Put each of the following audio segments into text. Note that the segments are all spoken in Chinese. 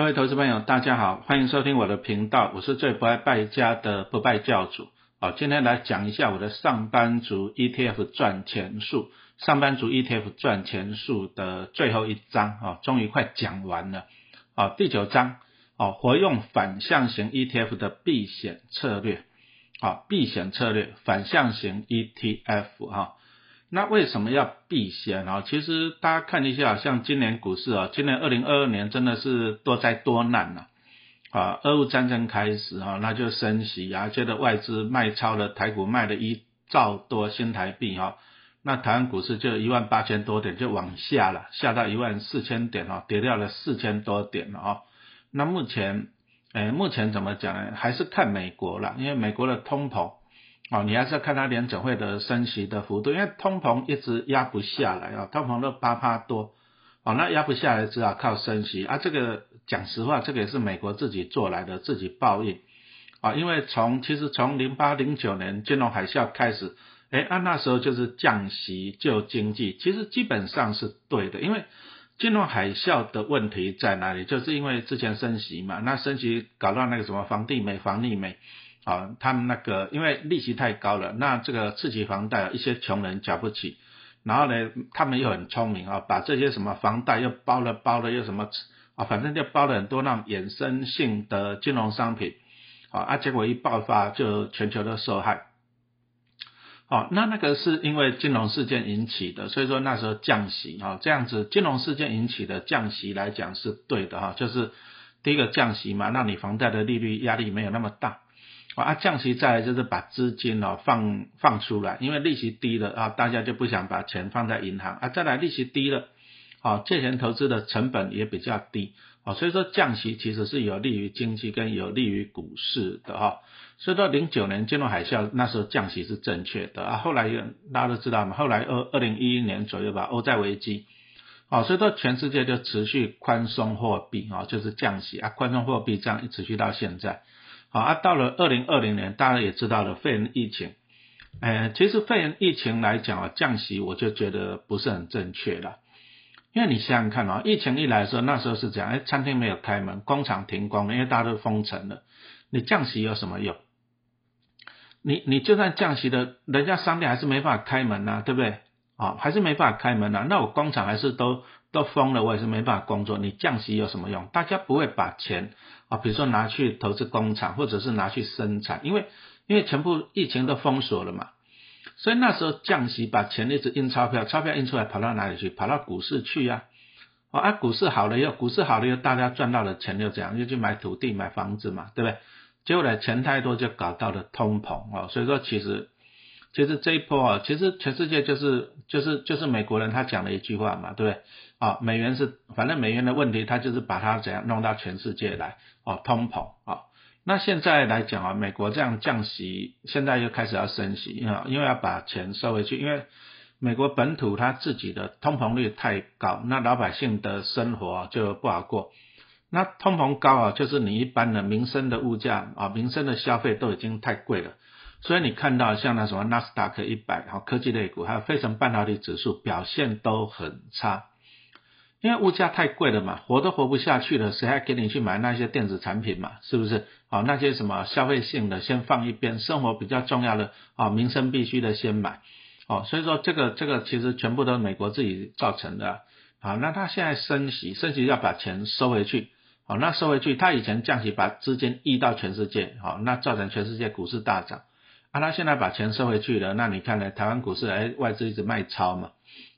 各位投资朋友，大家好，欢迎收听我的频道，我是最不爱败家的不败教主。好，今天来讲一下我的上班族 ETF 赚钱术，上班族 ETF 赚钱术的最后一章啊，终于快讲完了。好，第九章哦，活用反向型 ETF 的避险策略。好，避险策略，反向型 ETF 哈。那为什么要避险啊？其实大家看一下，像今年股市啊，今年二零二二年真的是多灾多难呐！啊，俄乌战争开始哈，那就升息啊，接着外资卖超了台股，卖了一兆多新台币哈，那台湾股市就一万八千多点就往下了，下到一万四千点哈，跌掉了四千多点了啊。那目前，哎，目前怎么讲呢？还是看美国了，因为美国的通膨。哦，你还是要看它联准会的升息的幅度，因为通膨一直压不下来啊，通膨都八趴多，哦，那压不下来只好靠升息啊。这个讲实话，这个也是美国自己做来的，自己报应啊。因为从其实从零八零九年金融海啸开始，哎，按那时候就是降息救经济，其实基本上是对的。因为金融海啸的问题在哪里？就是因为之前升息嘛，那升息搞到那个什么房地美、房利美。啊，他们那个因为利息太高了，那这个刺激房贷，一些穷人缴不起，然后呢，他们又很聪明啊，把这些什么房贷又包了包了又什么啊，反正就包了很多那种衍生性的金融商品，啊，结果一爆发就全球都受害。哦，那那个是因为金融事件引起的，所以说那时候降息啊，这样子金融事件引起的降息来讲是对的哈，就是第一个降息嘛，让你房贷的利率压力没有那么大。啊，降息再来就是把资金哦放放出来，因为利息低了啊，大家就不想把钱放在银行啊。再来利息低了，啊，借钱投资的成本也比较低，啊，所以说降息其实是有利于经济跟有利于股市的哈。所以说零九年金融海啸那时候降息是正确的啊，后来大家都知道嘛，后来二二零一一年左右吧，欧债危机，啊，所以说全世界就持续宽松货币啊，就是降息啊，宽松货币这样一持续到现在。好啊，到了二零二零年，大家也知道了肺炎疫情。哎，其实肺炎疫情来讲啊，降息我就觉得不是很正确了。因为你想想看啊，疫情一来的时候，那时候是这样，哎，餐厅没有开门，工厂停工了，因为大家都封城了。你降息有什么用？你你就算降息的，人家商店还是没法开门呐，对不对？啊，还是没法开门呐。那我工厂还是都都封了，我也是没办法工作。你降息有什么用？大家不会把钱。啊，比如说拿去投资工厂，或者是拿去生产，因为因为全部疫情都封锁了嘛，所以那时候降息把钱一直印钞票，钞票印出来跑到哪里去？跑到股市去呀。啊，股市好了以后，股市好了以后，大家赚到了钱又怎样，又去买土地、买房子嘛，对不对？结果呢，钱太多就搞到了通膨啊。所以说，其实其实这一波啊，其实全世界就是就是就是美国人他讲了一句话嘛，对不对？啊，美元是反正美元的问题，它就是把它怎样弄到全世界来。哦，通膨啊，那现在来讲啊，美国这样降息，现在又开始要升息啊，因为要把钱收回去，因为美国本土它自己的通膨率太高，那老百姓的生活就不好过。那通膨高啊，就是你一般的民生的物价啊，民生的消费都已经太贵了，所以你看到像那什么纳斯达克一百，然后科技类股，还有非成半导体指数表现都很差。因为物价太贵了嘛，活都活不下去了，谁还给你去买那些电子产品嘛？是不是？好，那些什么消费性的先放一边，生活比较重要的啊，民生必须的先买。哦，所以说这个这个其实全部都是美国自己造成的。好，那他现在升息，升息要把钱收回去。好，那收回去，他以前降息把资金溢到全世界，好，那造成全世界股市大涨。啊，他现在把钱收回去了，那你看呢？台湾股市哎，外资一直卖超嘛。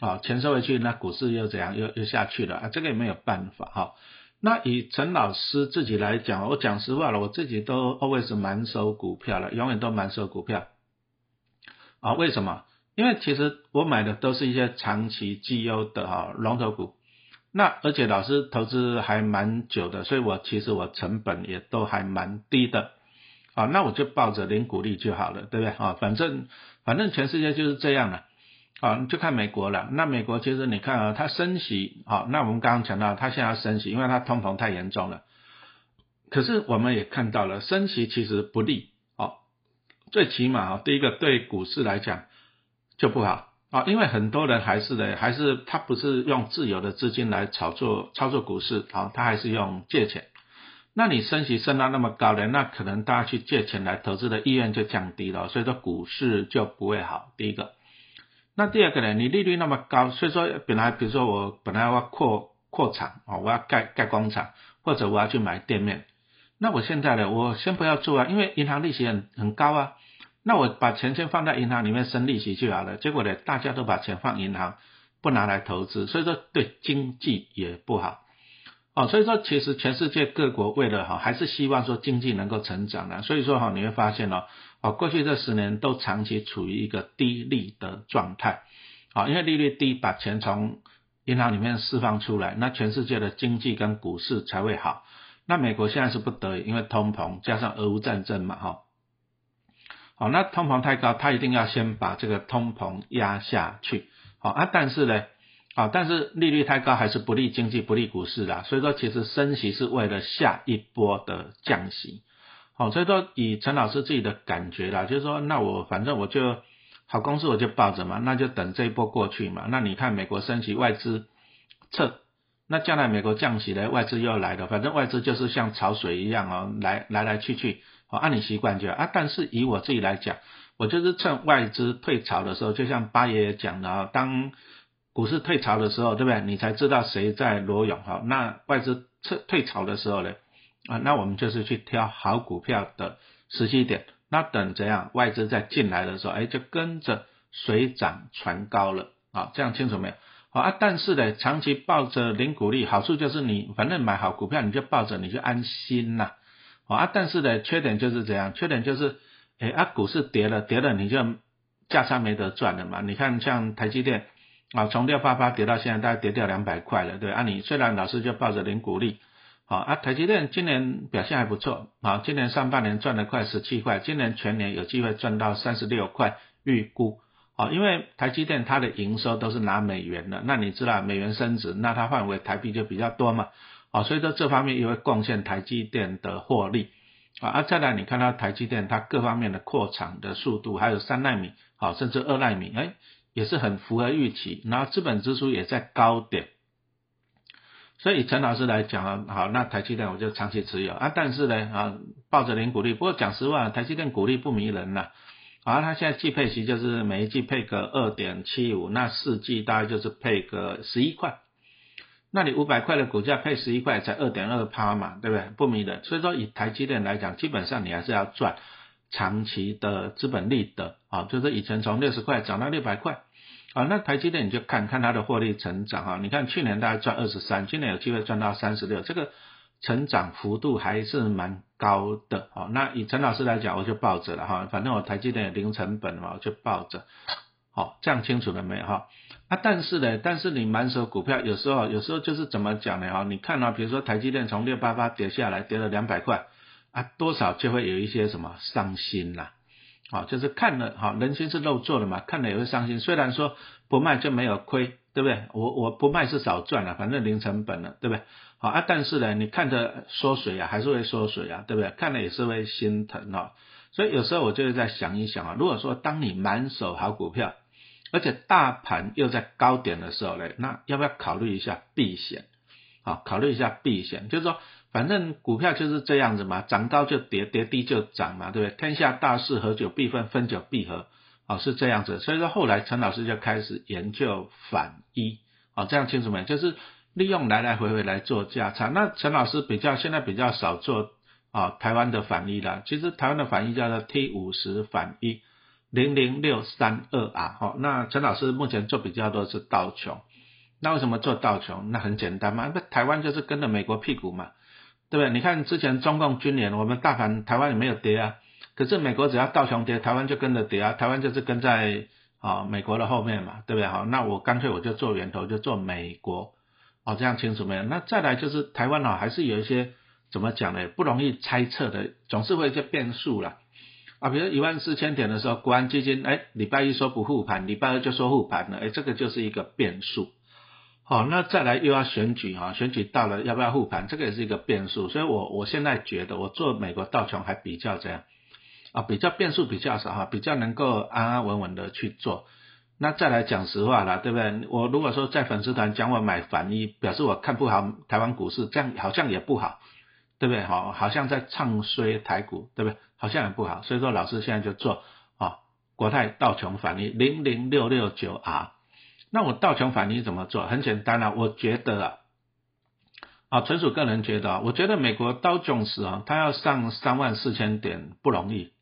啊，钱收回去，那股市又怎样？又又下去了啊！这个也没有办法哈。那以陈老师自己来讲，我讲实话了，我自己都 always 满手股票了，永远都满手股票。啊，为什么？因为其实我买的都是一些长期绩优的哈龙头股。那而且老师投资还蛮久的，所以我其实我成本也都还蛮低的。啊，那我就抱着零股利就好了，对不对？啊，反正反正全世界就是这样了。啊，就看美国了。那美国其实你看啊，它升息，好，那我们刚刚讲到，它现在要升息，因为它通膨太严重了。可是我们也看到了，升息其实不利，哦，最起码啊，第一个对股市来讲就不好，啊，因为很多人还是的，还是他不是用自由的资金来炒作操作股市，啊，他还是用借钱。那你升息升到那么高的，那可能大家去借钱来投资的意愿就降低了，所以说股市就不会好。第一个，那第二个呢，你利率那么高，所以说本来比如说我本来要扩扩厂啊，我要盖盖工厂，或者我要去买店面，那我现在呢，我先不要做啊，因为银行利息很很高啊。那我把钱先放在银行里面生利息就好了。结果呢，大家都把钱放银行，不拿来投资，所以说对经济也不好。哦，所以说其实全世界各国为了哈，还是希望说经济能够成长的。所以说哈，你会发现哦，哦过去这十年都长期处于一个低利的状态。啊，因为利率低，把钱从银行里面释放出来，那全世界的经济跟股市才会好。那美国现在是不得已，因为通膨加上俄乌战争嘛，哈。好，那通膨太高，他一定要先把这个通膨压下去。好啊，但是呢，啊，但是利率太高还是不利经济、不利股市的。所以说，其实升息是为了下一波的降息。好，所以说以陈老师自己的感觉啦，就是说，那我反正我就好公司我就抱着嘛，那就等这一波过去嘛。那你看美国升息，外资撤，那将来美国降息呢，外资又要来了，反正外资就是像潮水一样哦，来来来去去。哦，按你习惯就啊。但是以我自己来讲，我就是趁外资退潮的时候，就像八爷爷讲的啊，当股市退潮的时候，对不对？你才知道谁在裸泳哈。那外资撤退潮的时候呢，啊，那我们就是去挑好股票的时机点。那等怎样外资再进来的时候，哎，就跟着水涨船高了啊。这样清楚没有？好啊。但是呢，长期抱着零股利，好处就是你反正买好股票，你就抱着，你就安心呐。啊，但是呢，缺点就是这样，缺点就是，哎啊，股市跌了，跌了你就价差没得赚了嘛。你看像台积电啊，从六八八跌到现在，大概跌掉两百块了，对啊，你虽然老师就抱着零股利，啊啊，台积电今年表现还不错，啊，今年上半年赚了快十七块，今年全年有机会赚到三十六块，预估，啊，因为台积电它的营收都是拿美元的，那你知道美元升值，那它换为台币就比较多嘛。啊，所以说这方面也会贡献台积电的获利啊。啊，再来你看到台积电它各方面的扩产的速度，还有三纳米，好，甚至二纳米，哎，也是很符合预期。然后资本支出也在高点，所以陈老师来讲啊，好，那台积电我就长期持有啊。但是呢，啊，抱着零股利，不过讲实话，台积电股利不迷人呐。啊，它现在季配息就是每一季配个二点七五，那四季大概就是配个十一块。那你五百块的股价配十一块，才二点二趴嘛，对不对？不迷人。所以说以台积电来讲，基本上你还是要赚长期的资本利得啊，就是以前从六十块涨到六百块啊，那台积电你就看看它的获利成长啊，你看去年大概赚二十三，今年有机会赚到三十六，这个成长幅度还是蛮高的啊。那以陈老师来讲，我就抱着了哈，反正我台积电零成本嘛，我就抱着。好，这样清楚了没有哈？啊，但是呢，但是你满手股票，有时候有时候就是怎么讲呢？哈，你看啊，比如说台积电从六八八跌下来，跌了两百块，啊，多少就会有一些什么伤心啦。好，就是看了，哈，人心是肉做的嘛，看了也会伤心。虽然说不卖就没有亏，对不对？我我不卖是少赚了，反正零成本了，对不对？好啊，但是呢，你看着缩水啊，还是会缩水啊，对不对？看了也是会心疼哦。所以有时候我就是在想一想啊，如果说当你满手好股票，而且大盘又在高点的时候呢，那要不要考虑一下避险？啊，考虑一下避险，就是说，反正股票就是这样子嘛，涨高就跌，跌低就涨嘛，对不对？天下大势，合久必分，分久必合，哦，是这样子。所以说后来陈老师就开始研究反一，哦，这样清楚没？就是利用来来回回来做价差。那陈老师比较现在比较少做啊台湾的反一啦，其实台湾的反一叫做 T 五十反一。零零六三二啊，好，那陈老师目前做比较多是道琼，那为什么做道琼？那很简单嘛，那台湾就是跟着美国屁股嘛，对不对？你看之前中共军演，我们大盘台湾也没有跌啊，可是美国只要道琼跌，台湾就跟着跌啊，台湾就是跟在啊美国的后面嘛，对不对？好，那我干脆我就做源头，就做美国，哦，这样清楚没有？那再来就是台湾啊，还是有一些怎么讲呢？不容易猜测的，总是会一些变数了。啊，比如一万四千点的时候，国安基金哎，礼拜一说不护盘，礼拜二就说护盘了，哎，这个就是一个变数。好，那再来又要选举哈，选举到了要不要护盘，这个也是一个变数。所以我我现在觉得我做美国道琼还比较这样啊，比较变数比较少哈，比较能够安安稳稳的去做。那再来讲实话了，对不对？我如果说在粉丝团讲我买反一，表示我看不好台湾股市，这样好像也不好，对不对？好，好像在唱衰台股，对不对？好像也不好。所以说老师现在就做啊，国泰道琼反一零零六六九 R。那我道琼反一怎么做？很简单啊，我觉得啊，啊，纯属个人觉得啊，我觉得美国道琼斯啊，它要上三万四千点不容易。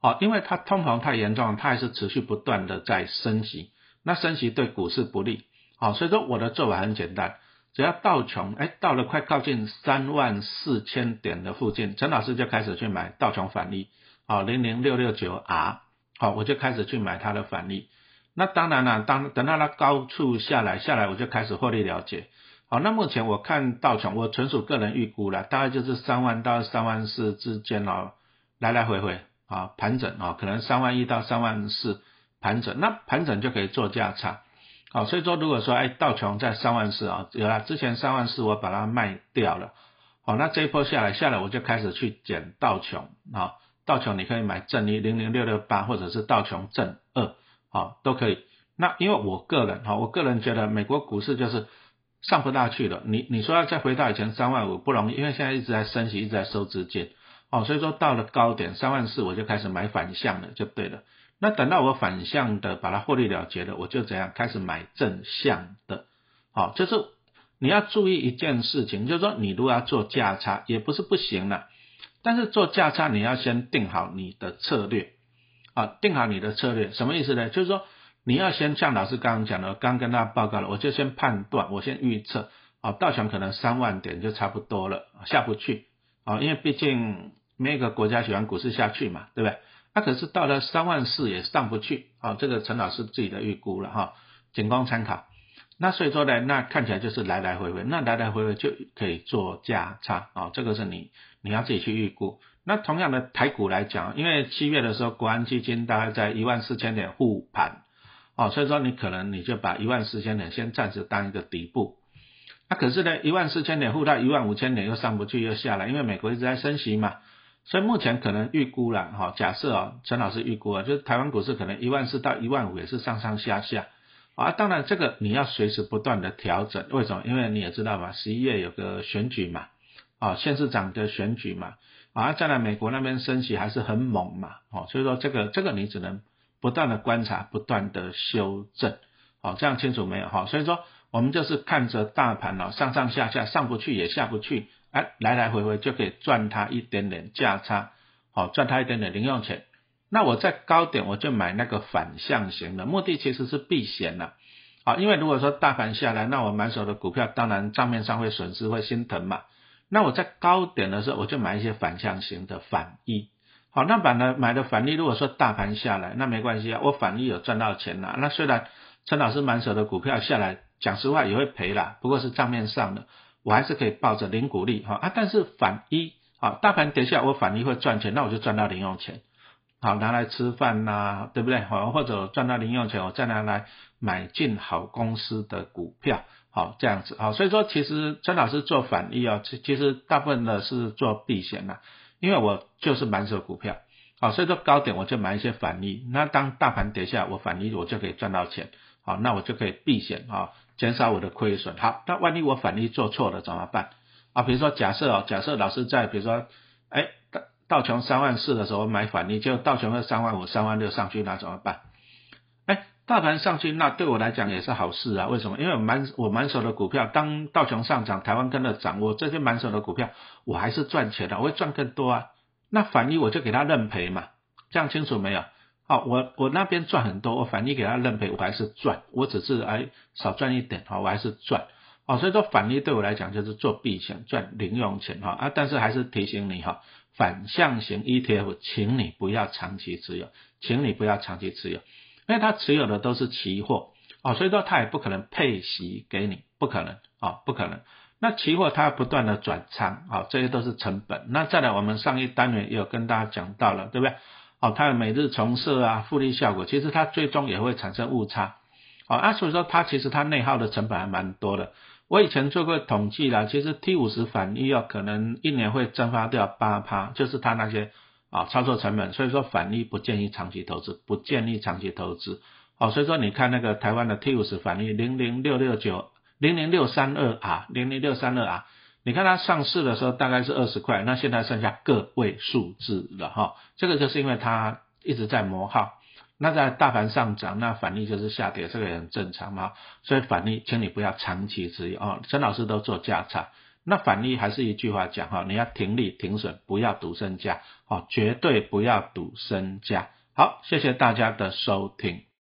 啊，因为它通膨太严重，它还是持续不断的在升级，那升级对股市不利。啊，所以说我的做法很简单，只要道琼，哎，到了快靠近三万四千点的附近，陈老师就开始去买道琼反利，好，零零六六九 R，好，我就开始去买它的反利。那当然了，当等到它高处下来，下来我就开始获利了结。好，那目前我看道琼，我纯属个人预估了，大概就是三万到三万四之间哦，来来回回。啊，盘整啊，可能三万一到三万四盘整，那盘整就可以做价差。好，所以说如果说哎道琼在三万四啊，有了之前三万四我把它卖掉了，好，那这一波下来下来我就开始去减道琼啊，道琼你可以买正一零零六六八或者是道琼正二，好都可以。那因为我个人哈，我个人觉得美国股市就是上不大去了，你你说要再回到以前三万五不容易，因为现在一直在升息，一直在收资金。哦，所以说到了高点三万四，我就开始买反向了，就对了。那等到我反向的把它获利了结了，我就怎样开始买正向的。好，就是你要注意一件事情，就是说你如果要做价差，也不是不行了，但是做价差你要先定好你的策略。啊，定好你的策略什么意思呢？就是说你要先像老师刚刚讲的，刚跟大家报告了，我就先判断，我先预测，啊，到强可能三万点就差不多了，下不去。啊，因为毕竟。每个国家喜欢股市下去嘛，对不对？那可是到了三万四也上不去，啊，这个陈老师自己的预估了哈，仅供参考。那所以说呢，那看起来就是来来回回，那来来回回就可以做价差，啊，这个是你你要自己去预估。那同样的台股来讲，因为七月的时候国安基金大概在一万四千点护盘，哦，所以说你可能你就把一万四千点先暂时当一个底部。那可是呢，一万四千点护到一万五千点又上不去又下来，因为美国一直在升息嘛。所以目前可能预估了哈，假设啊，陈老师预估啊，就是台湾股市可能一万四到一万五也是上上下下啊。当然这个你要随时不断的调整，为什么？因为你也知道嘛，十一月有个选举嘛，啊，县市长的选举嘛，啊，再来美国那边升息还是很猛嘛，哦，所以说这个这个你只能不断的观察，不断的修正，好，这样清楚没有哈？所以说我们就是看着大盘哦，上上下下，上不去也下不去。哎，来来回回就可以赚它一点点价差，好赚它一点点零用钱。那我在高点我就买那个反向型的，目的其实是避险了，好，因为如果说大盘下来，那我满手的股票当然账面上会损失，会心疼嘛。那我在高点的时候我就买一些反向型的反一，好，那把呢买的反一，如果说大盘下来，那没关系啊，我反一有赚到钱了。那虽然陈老师满手的股票下来，讲实话也会赔啦，不过是账面上的。我还是可以抱着零股利哈啊，但是反一啊，大盘跌下我反一会赚钱，那我就赚到零用钱，好拿来吃饭呐，对不对？好或者赚到零用钱，我再拿来买进好公司的股票，好这样子好，所以说其实陈老师做反一啊，其其实大部分的是做避险呐，因为我就是满手股票，好，所以说高点我就买一些反一，那当大盘跌下我反一我就可以赚到钱，好，那我就可以避险啊。减少我的亏损。好，那万一我反例做错了怎么办？啊，比如说假设哦，假设老师在比如说，哎，道琼三万四的时候买反例，就道琼是三万五、三万六上去，那怎么办？哎，大盘上去，那对我来讲也是好事啊。为什么？因为满我满手的股票，当道琼上涨，台湾跟着涨，我这些满手的股票，我还是赚钱的，我会赚更多啊。那反例我就给他认赔嘛，这样清楚没有？好，我我那边赚很多，我反利给他认赔，我还是赚，我只是哎少赚一点，好，我还是赚，哦，所以说反利对我来讲就是做避险赚零用钱哈啊，但是还是提醒你哈，反向型 ETF，请你不要长期持有，请你不要长期持有，因为它持有的都是期货，哦，所以说它也不可能配息给你，不可能啊，不可能，那期货它不断的转仓，啊，这些都是成本，那再来我们上一单元也有跟大家讲到了，对不对？哦，它的每日重设啊，复利效果，其实它最终也会产生误差。哦，啊，所以说它其实它内耗的成本还蛮多的。我以前做过统计啦，其实 T 五十反利要可能一年会蒸发掉八趴，就是它那些啊操作成本。所以说反利不建议长期投资，不建议长期投资。哦，所以说你看那个台湾的 T 五十反例零零六六九零零六三二啊零零六三二啊你看它上市的时候大概是二十块，那现在剩下个位数字了哈，这个就是因为它一直在磨耗。那在大盘上涨，那反利就是下跌，这个也很正常嘛。所以反利，请你不要长期持有哦。陈老师都做价差，那反利还是一句话讲哈，你要停利停损，不要赌身家哦，绝对不要赌身家。好，谢谢大家的收听。